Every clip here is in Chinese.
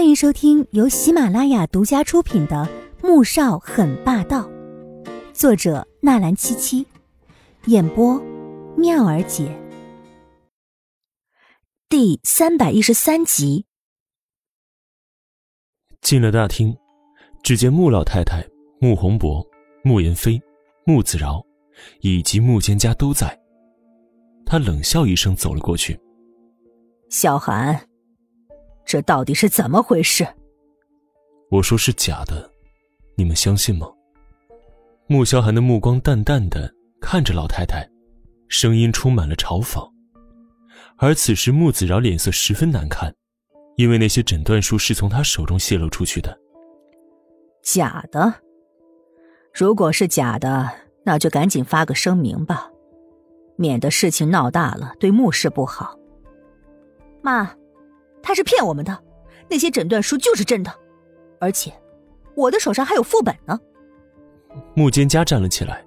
欢迎收听由喜马拉雅独家出品的《穆少很霸道》，作者纳兰七七，演播妙儿姐，第三百一十三集。进了大厅，只见穆老太太、穆宏博、穆言飞、穆子饶以及穆蒹家都在。他冷笑一声，走了过去。小寒。这到底是怎么回事？我说是假的，你们相信吗？穆萧寒的目光淡淡的看着老太太，声音充满了嘲讽。而此时穆子饶脸色十分难看，因为那些诊断书是从他手中泄露出去的。假的？如果是假的，那就赶紧发个声明吧，免得事情闹大了，对穆氏不好。妈。他是骗我们的，那些诊断书就是真的，而且我的手上还有副本呢。穆蒹葭站了起来，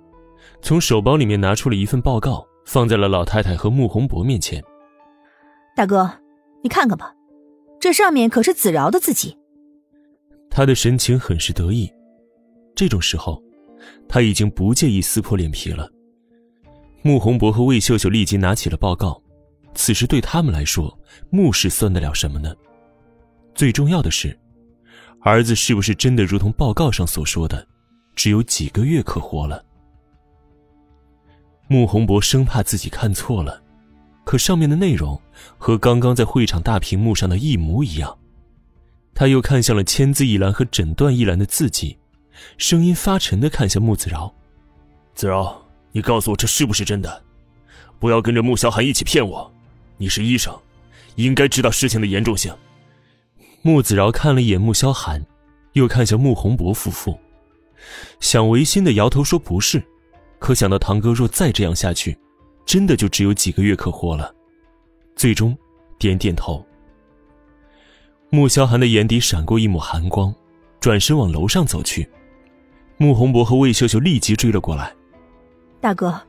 从手包里面拿出了一份报告，放在了老太太和穆宏博面前。大哥，你看看吧，这上面可是子饶的字迹。他的神情很是得意，这种时候，他已经不介意撕破脸皮了。穆宏博和魏秀秀立即拿起了报告。此时对他们来说，穆氏算得了什么呢？最重要的是，儿子是不是真的如同报告上所说的，只有几个月可活了？穆宏博生怕自己看错了，可上面的内容和刚刚在会场大屏幕上的一模一样。他又看向了签字一栏和诊断一栏的字迹，声音发沉的看向穆子饶：“子饶，你告诉我这是不是真的？不要跟着穆小寒一起骗我。”你是医生，应该知道事情的严重性。穆子饶看了一眼穆萧寒，又看向穆宏博夫妇，想违心的摇头说不是，可想到堂哥若再这样下去，真的就只有几个月可活了，最终点点头。穆萧寒的眼底闪过一抹寒光，转身往楼上走去。穆宏博和魏秀秀立即追了过来。大哥，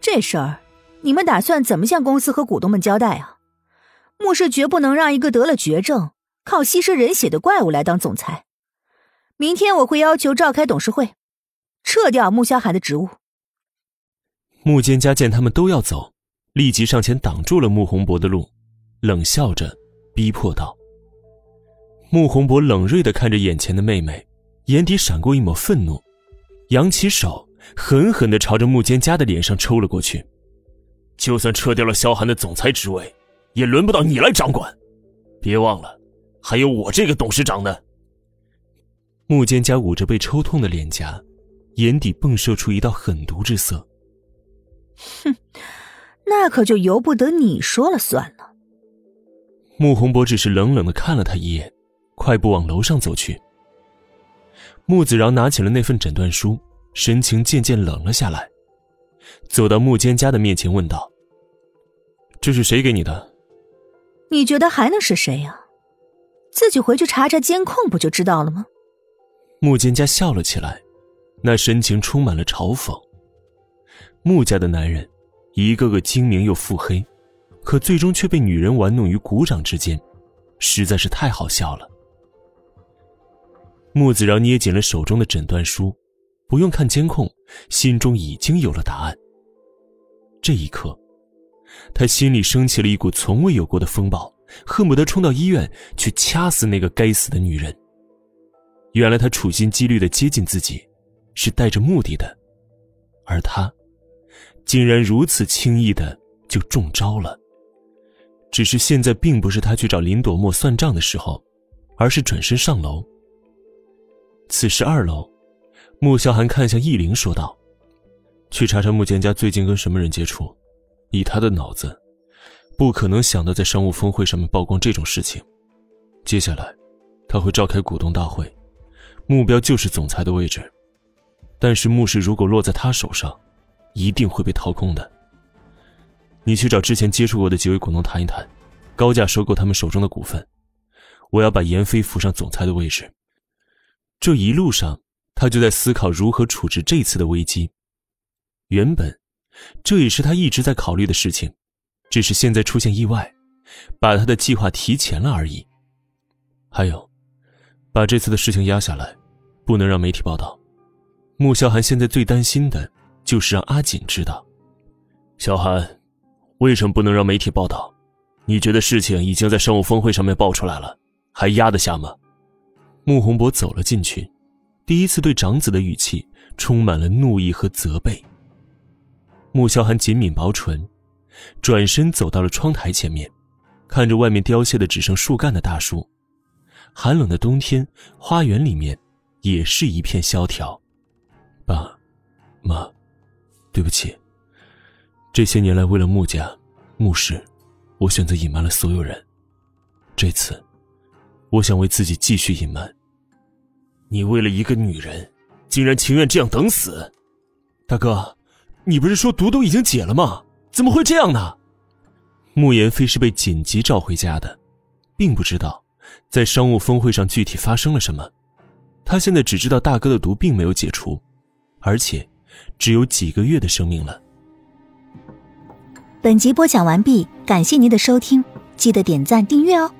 这事儿。你们打算怎么向公司和股东们交代啊？穆氏绝不能让一个得了绝症、靠吸食人血的怪物来当总裁。明天我会要求召开董事会，撤掉穆萧寒的职务。穆蒹葭见他们都要走，立即上前挡住了穆宏博的路，冷笑着逼迫道：“穆宏博冷锐的看着眼前的妹妹，眼底闪过一抹愤怒，扬起手，狠狠的朝着穆蒹葭的脸上抽了过去。”就算撤掉了萧寒的总裁职位，也轮不到你来掌管。别忘了，还有我这个董事长呢。穆蒹葭捂着被抽痛的脸颊，眼底迸射出一道狠毒之色。哼，那可就由不得你说了算了。穆宏博只是冷冷的看了他一眼，快步往楼上走去。穆子饶拿起了那份诊断书，神情渐渐冷了下来，走到穆蒹葭的面前问道。这是谁给你的？你觉得还能是谁呀？自己回去查查监控不就知道了吗？穆蒹葭笑了起来，那神情充满了嘲讽。穆家的男人，一个个精明又腹黑，可最终却被女人玩弄于股掌之间，实在是太好笑了。穆子饶捏紧了手中的诊断书，不用看监控，心中已经有了答案。这一刻。他心里升起了一股从未有过的风暴，恨不得冲到医院去掐死那个该死的女人。原来他处心积虑的接近自己，是带着目的的，而他，竟然如此轻易的就中招了。只是现在并不是他去找林朵墨算账的时候，而是转身上楼。此时二楼，穆萧寒看向易灵说道：“去查查穆蒹葭最近跟什么人接触。”以他的脑子，不可能想到在商务峰会上面曝光这种事情。接下来，他会召开股东大会，目标就是总裁的位置。但是穆氏如果落在他手上，一定会被掏空的。你去找之前接触过的几位股东谈一谈，高价收购他们手中的股份。我要把严飞扶上总裁的位置。这一路上，他就在思考如何处置这次的危机。原本。这也是他一直在考虑的事情，只是现在出现意外，把他的计划提前了而已。还有，把这次的事情压下来，不能让媒体报道。穆萧寒现在最担心的就是让阿锦知道。萧寒，为什么不能让媒体报道？你觉得事情已经在商务峰会上面爆出来了，还压得下吗？穆宏博走了进去，第一次对长子的语气充满了怒意和责备。穆萧寒紧抿薄唇，转身走到了窗台前面，看着外面凋谢的只剩树干的大树。寒冷的冬天，花园里面也是一片萧条。爸，妈，对不起。这些年来，为了穆家、穆氏，我选择隐瞒了所有人。这次，我想为自己继续隐瞒。你为了一个女人，竟然情愿这样等死？大哥，你不是说毒都已经解了吗？怎么会这样呢？慕言飞是被紧急召回家的，并不知道在商务峰会上具体发生了什么。他现在只知道大哥的毒并没有解除，而且只有几个月的生命了。本集播讲完毕，感谢您的收听，记得点赞订阅哦。